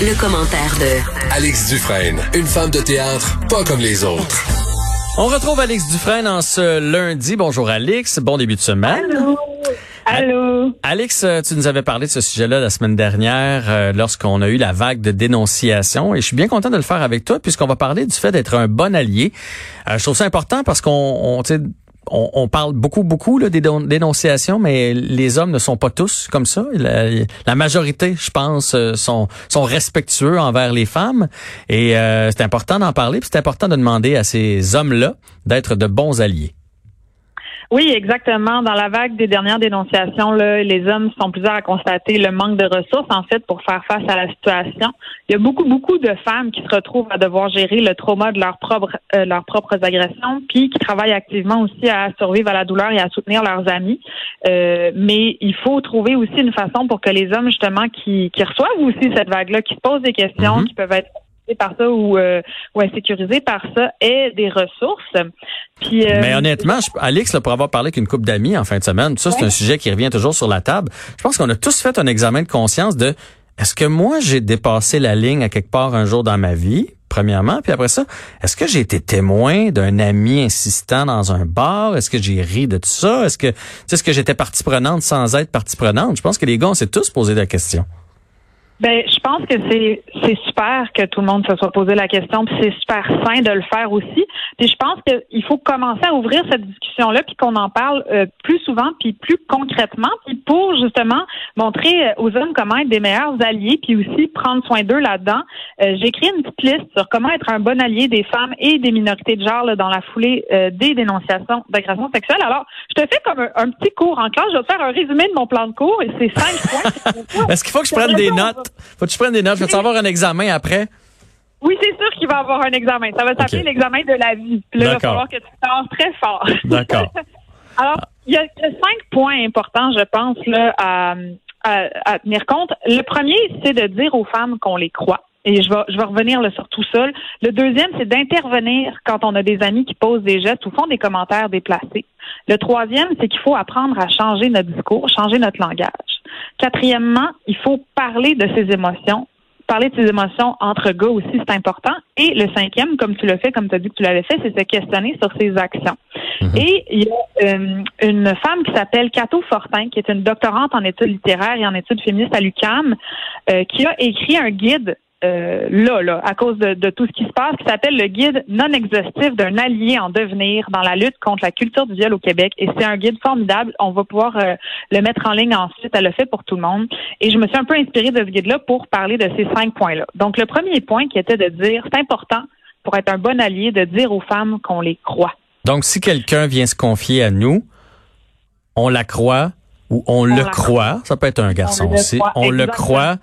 Le commentaire de Alex Dufresne, une femme de théâtre pas comme les autres. On retrouve Alex Dufresne en ce lundi. Bonjour Alex, bon début de semaine. Allô? Allô? Alex, euh, tu nous avais parlé de ce sujet-là la semaine dernière euh, lorsqu'on a eu la vague de dénonciation et je suis bien content de le faire avec toi puisqu'on va parler du fait d'être un bon allié. Euh, je trouve ça important parce qu'on on, on, parle beaucoup, beaucoup là, des dénonciations, mais les hommes ne sont pas tous comme ça. La, majorité, je pense, sont, sont respectueux envers les femmes. Et euh, c'est important d'en parler, puis c'est important de demander à ces hommes-là d'être de bons alliés. Oui, exactement. Dans la vague des dernières dénonciations, là, les hommes sont plusieurs à constater le manque de ressources, en fait, pour faire face à la situation. Il y a beaucoup, beaucoup de femmes qui se retrouvent à devoir gérer le trauma de leurs propres, euh, leurs propres agressions, puis qui travaillent activement aussi à survivre à la douleur et à soutenir leurs amis. Euh, mais il faut trouver aussi une façon pour que les hommes, justement, qui, qui reçoivent aussi cette vague-là, qui se posent des questions, mm-hmm. qui peuvent être par ça ou, euh, ou insécurisé par ça aient des ressources. Puis, euh, Mais honnêtement, je, Alix, là, pour avoir parlé avec une couple d'amis en fin de semaine, ça c'est un sujet qui revient toujours sur la table. Je pense qu'on a tous fait un examen de conscience de est-ce que moi j'ai dépassé la ligne à quelque part un jour dans ma vie, premièrement, puis après ça, est-ce que j'ai été témoin d'un ami insistant dans un bar, est-ce que j'ai ri de tout ça, est-ce que est-ce que j'étais partie prenante sans être partie prenante? Je pense que les gars on s'est tous posé la question. Ben, je pense que c'est c'est super que tout le monde se soit posé la question, puis c'est super sain de le faire aussi. Puis je pense qu'il faut commencer à ouvrir cette discussion-là, puis qu'on en parle euh, plus souvent, puis plus concrètement, puis pour justement montrer euh, aux hommes comment être des meilleurs alliés, puis aussi prendre soin d'eux là-dedans. Euh, J'ai écrit une petite liste sur comment être un bon allié des femmes et des minorités de genre dans la foulée des dénonciations d'agression sexuelle. Alors, je te fais comme un, petit cours en classe. Je vais te faire un résumé de mon plan de cours et c'est cinq points. Est-ce qu'il faut que je prenne des notes? Faut que tu prennes des notes. Vais avoir un examen après? Oui, c'est sûr qu'il va avoir un examen. Ça va s'appeler l'examen de la vie. là, il va falloir que tu sors très fort. D'accord. Alors, il y, a, cinq points importants, je pense, là, à, à, tenir compte. Le premier, c'est de dire aux femmes qu'on les croit. Et je vais, je vais revenir là, sur tout seul. Le deuxième, c'est d'intervenir quand on a des amis qui posent des gestes ou font des commentaires déplacés. Le troisième, c'est qu'il faut apprendre à changer notre discours, changer notre langage. Quatrièmement, il faut parler de ses émotions. Parler de ses émotions entre gars aussi, c'est important. Et le cinquième, comme tu l'as fait, comme tu as dit que tu l'avais fait, c'est se questionner sur ses actions. Mhm. Et il y a euh, une femme qui s'appelle Cato Fortin, qui est une doctorante en études littéraires et en études féministes à l'UCAM, euh, qui a écrit un guide euh, là, là, à cause de, tout ce qui se passe, qui s'appelle le guide non exhaustif d'un allié en devenir dans la lutte contre la culture du viol au Québec. Et c'est un guide formidable. On va pouvoir euh, le mettre en ligne ensuite. Elle le fait pour tout le monde. Et je me suis un peu inspirée de ce guide-là pour parler de ces cinq points-là. Donc, le premier point qui était de dire, c'est important pour être un bon allié de dire aux femmes qu'on les croit. Donc, si quelqu'un vient se confier à nous, on la croit ou on, le croit. Ça peut être un garçon aussi. On le croit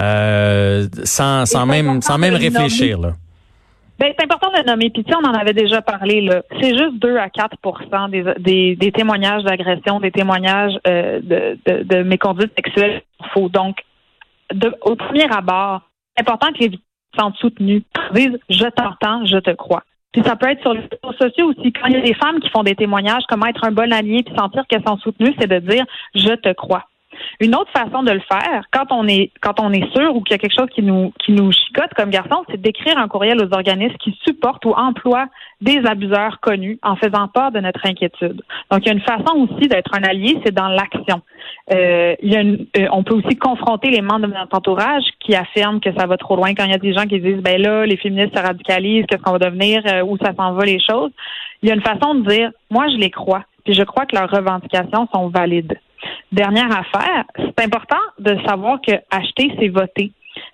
euh, sans, sans même, sans même réfléchir. Là. Ben, c'est important de le nommer. Puis, on en avait déjà parlé. Là. C'est juste 2 à 4 des, des, des témoignages d'agression, des témoignages euh, de, de, de méconduites sexuelles faux. Donc, de, au premier abord, c'est important que les victimes sont soutenues. Disent, je t'entends, je te crois. Puis ça peut être sur les réseaux sociaux aussi. Quand il y a des femmes qui font des témoignages, comment être un bon allié puis sentir qu'elles sont soutenues, c'est de dire, je te crois. Une autre façon de le faire, quand on est quand on est sûr ou qu'il y a quelque chose qui nous qui nous chicote comme garçon, c'est d'écrire un courriel aux organismes qui supportent ou emploient des abuseurs connus en faisant part de notre inquiétude. Donc il y a une façon aussi d'être un allié, c'est dans l'action. Euh, il y a euh, on peut aussi confronter les membres de notre entourage qui affirment que ça va trop loin quand il y a des gens qui disent ben là les féministes se radicalisent, qu'est-ce qu'on va devenir, euh, où ça s'en va les choses. Il y a une façon de dire moi je les crois, puis je crois que leurs revendications sont valides. Dernière affaire, c'est important de savoir que acheter, c'est voter.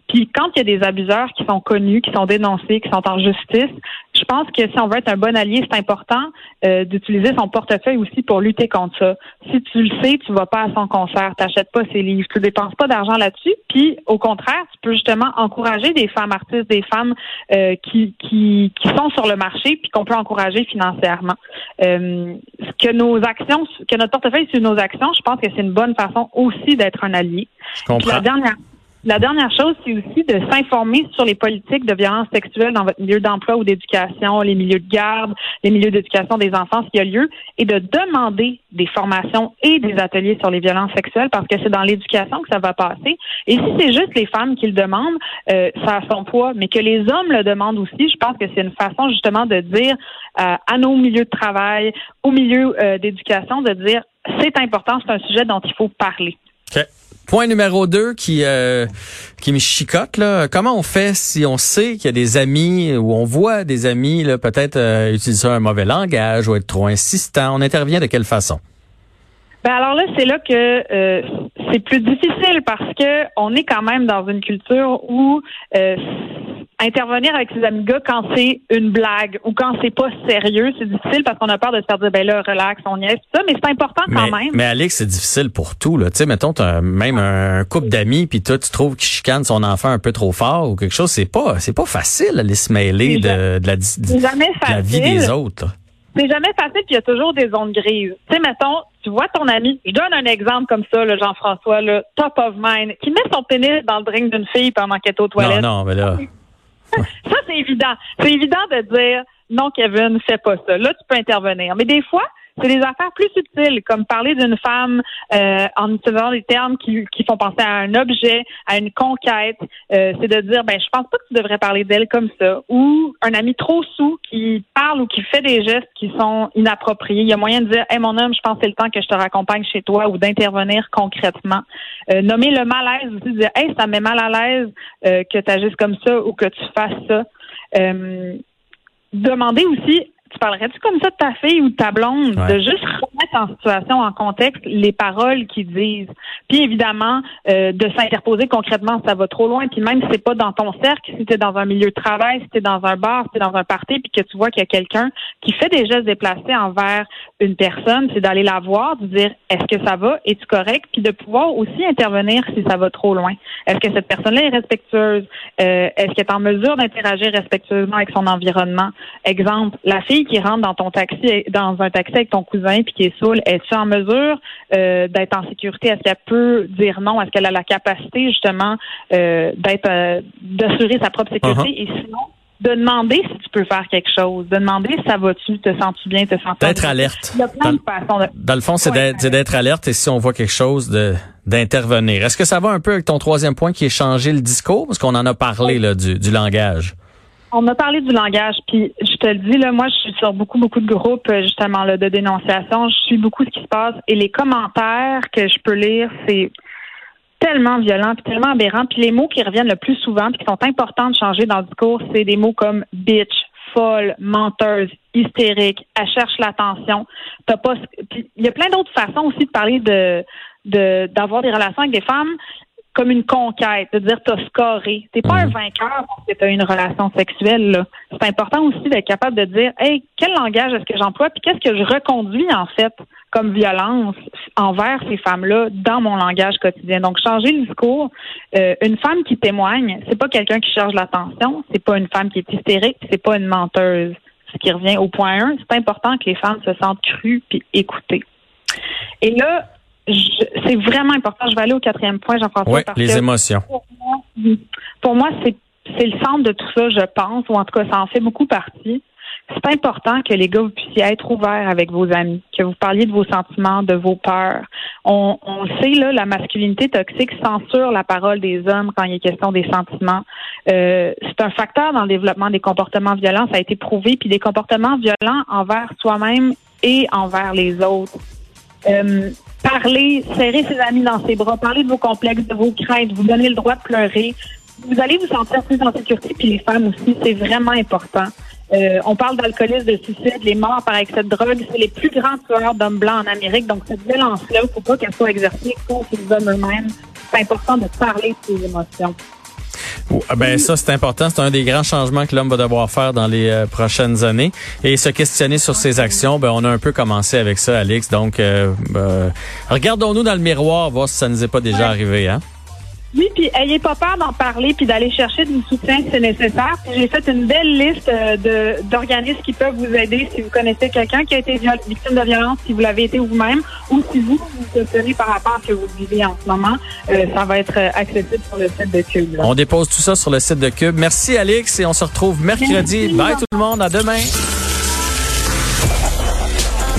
Puis quand il y a des abuseurs qui sont connus, qui sont dénoncés, qui sont en justice, je pense que si on veut être un bon allié, c'est important euh, d'utiliser son portefeuille aussi pour lutter contre ça. Si tu le sais, tu vas pas à son concert, t'achètes pas ses livres, tu dépenses pas d'argent là-dessus. Puis au contraire, tu peux justement encourager des femmes artistes, des femmes euh, qui, qui, qui sont sur le marché, puis qu'on peut encourager financièrement. Euh, que nos actions, que notre portefeuille sur nos actions, je pense que c'est une bonne façon aussi d'être un allié. Je comprends. la dernière la dernière chose, c'est aussi de s'informer sur les politiques de violence sexuelle dans votre milieu d'emploi ou d'éducation, les milieux de garde, les milieux d'éducation des enfants, s'il y a lieu, et de demander des formations et des ateliers sur les violences sexuelles parce que c'est dans l'éducation que ça va passer. Et si c'est juste les femmes qui le demandent, euh, ça a son poids, mais que les hommes le demandent aussi, je pense que c'est une façon justement de dire euh, à nos milieux de travail, aux milieux euh, d'éducation, de dire c'est important, c'est un sujet dont il faut parler. Point numéro deux qui euh, qui me chicote là. Comment on fait si on sait qu'il y a des amis ou on voit des amis là peut-être euh, utiliser un mauvais langage ou être trop insistant? On intervient de quelle façon? Ben alors là, c'est là que euh, c'est plus difficile parce que on est quand même dans une culture où euh, intervenir avec ses amis gars quand c'est une blague ou quand c'est pas sérieux, c'est difficile parce qu'on a peur de se faire dire ben là relax, on y est ça, mais c'est important quand même. Mais Alex, c'est difficile pour tout là. Tu sais, mettons as même un couple d'amis puis toi tu trouves qu'il chicane son enfant un peu trop fort ou quelque chose, c'est pas c'est pas facile d'aller se mêler de, de, la, de, la vie des autres. C'est jamais facile, puis il y a toujours des zones grises. Tu sais, mettons, tu vois ton ami, je donne un exemple comme ça, le Jean-François, le top of mind, qui met son pénis dans le drink d'une fille pendant qu'elle est aux toilettes. Non, non, mais là. ça, c'est évident. C'est évident de dire non, Kevin, fais pas ça. Là, tu peux intervenir. Mais des fois, c'est des affaires plus subtiles, comme parler d'une femme euh, en utilisant des termes qui, qui, font penser à un objet, à une conquête. Euh, c'est de dire, ben, je pense pas que tu devrais parler d'elle comme ça. Ou un ami trop sous qui parle ou qui fait des gestes qui sont inappropriés. Il y a moyen de dire, hey, mon homme, je pense que c'est le temps que je te raccompagne chez toi ou d'intervenir concrètement. Euh, nommer le malaise aussi, dire, hey, ça me met mal à l'aise euh, que tu agisses comme ça ou que tu fasses ça. Euh, demander aussi tu parlerais-tu comme ça de ta fille ou de ta blonde, de juste remettre en situation, en contexte, les paroles qu'ils disent? Puis évidemment, euh, de s'interposer concrètement si ça va trop loin. Puis même si c'est pas dans ton cercle, si t'es dans un milieu de travail, si t'es dans un bar, si t'es dans un party, puis que tu vois qu'il y a quelqu'un qui fait des gestes déplacés envers une personne, c'est d'aller la voir, de dire est-ce que ça va, es-tu correct, puis de pouvoir aussi intervenir si ça va trop loin. Est-ce que cette personne-là est respectueuse? Euh, est-ce qu'elle est en mesure d'interagir respectueusement avec son environnement? Exemple, la fille qui rentre dans ton taxi, dans un taxi avec ton cousin puis qui est saoul, es-tu en mesure euh, d'être en sécurité? Est-ce qu'elle peut dire non? Est-ce qu'elle a la capacité justement euh, d'être euh, d'assurer sa propre sécurité? Uh-huh. Et sinon, de demander si tu peux faire quelque chose, de demander ça va-tu, te sens-tu bien, te sens D'être alerte. Il y a plein dans, de façons de... dans le fond, c'est d'être alerte et si on voit quelque chose, de d'intervenir. Est-ce que ça va un peu avec ton troisième point qui est changer le discours? Parce qu'on en a parlé là, du, du langage. On a parlé du langage, puis je te le dis, là, moi, je suis sur beaucoup, beaucoup de groupes, euh, justement, là, de dénonciation. Je suis beaucoup ce qui se passe. Et les commentaires que je peux lire, c'est tellement violent, puis tellement aberrant. Puis les mots qui reviennent le plus souvent, puis qui sont importants de changer dans le discours, c'est des mots comme bitch, folle, menteuse, hystérique, elle cherche l'attention. T'as pas. il y a plein d'autres façons aussi de parler de d'avoir des relations avec des femmes comme une conquête, de dire t'as scoré. T'es pas un mhm. vainqueur parce que t'as une relation sexuelle. C'est important aussi d'être capable de dire Hey, quel langage est-ce que j'emploie, puis qu'est-ce que je reconduis en fait comme violence envers ces femmes-là dans mon langage quotidien. Donc, changer le discours. Euh, une femme qui témoigne, c'est pas quelqu'un qui cherche l'attention, c'est pas une femme qui est hystérique, c'est pas une menteuse. Ce qui revient au point 1, c'est important que les femmes se sentent crues puis écoutées. Et là, c'est vraiment important. Je vais aller au quatrième point, Jean-François. Oui, les émotions. Pour moi, c'est c'est le centre de tout ça, je pense, ou en tout cas, ça en fait beaucoup partie. C'est important que les gars, vous puissiez être ouverts avec vos amis, que vous parliez de vos sentiments, de vos peurs. On, on sait, là, la masculinité toxique censure la parole des hommes quand il est question des sentiments. Euh, c'est un facteur dans le développement des comportements violents, ça a été prouvé, puis des comportements violents envers soi-même et envers les autres. Euh, parler, serrer ses amis dans ses bras, parler de vos complexes, de vos craintes, vous donner le droit de pleurer. Vous allez vous sentir plus en sécurité, puis les femmes aussi, c'est vraiment important. Euh, on parle d'alcoolisme, de suicide, les morts par excès de drogue, c'est les plus grands tueurs d'hommes blancs en Amérique. Donc cette violence-là, il ne faut pas qu'elle soit exercée contre les hommes eux-mêmes. C'est important de parler de ses émotions. Ah ben ça c'est important, c'est un des grands changements que l'homme va devoir faire dans les euh, prochaines années et se questionner sur ses actions. Ben on a un peu commencé avec ça, Alix. Donc euh, euh, regardons-nous dans le miroir, voir si ça nous est pas déjà arrivé, hein. Oui, puis ayez pas peur d'en parler puis d'aller chercher du soutien si c'est nécessaire. J'ai fait une belle liste euh, de d'organismes qui peuvent vous aider si vous connaissez quelqu'un qui a été victime de violence, si vous l'avez été vous-même, ou si vous vous questionnez par rapport à ce que vous vivez en ce moment. Euh, ça va être accessible sur le site de Cube. On dépose tout ça sur le site de Cube. Merci Alix et on se retrouve mercredi. Bye tout le monde, à demain.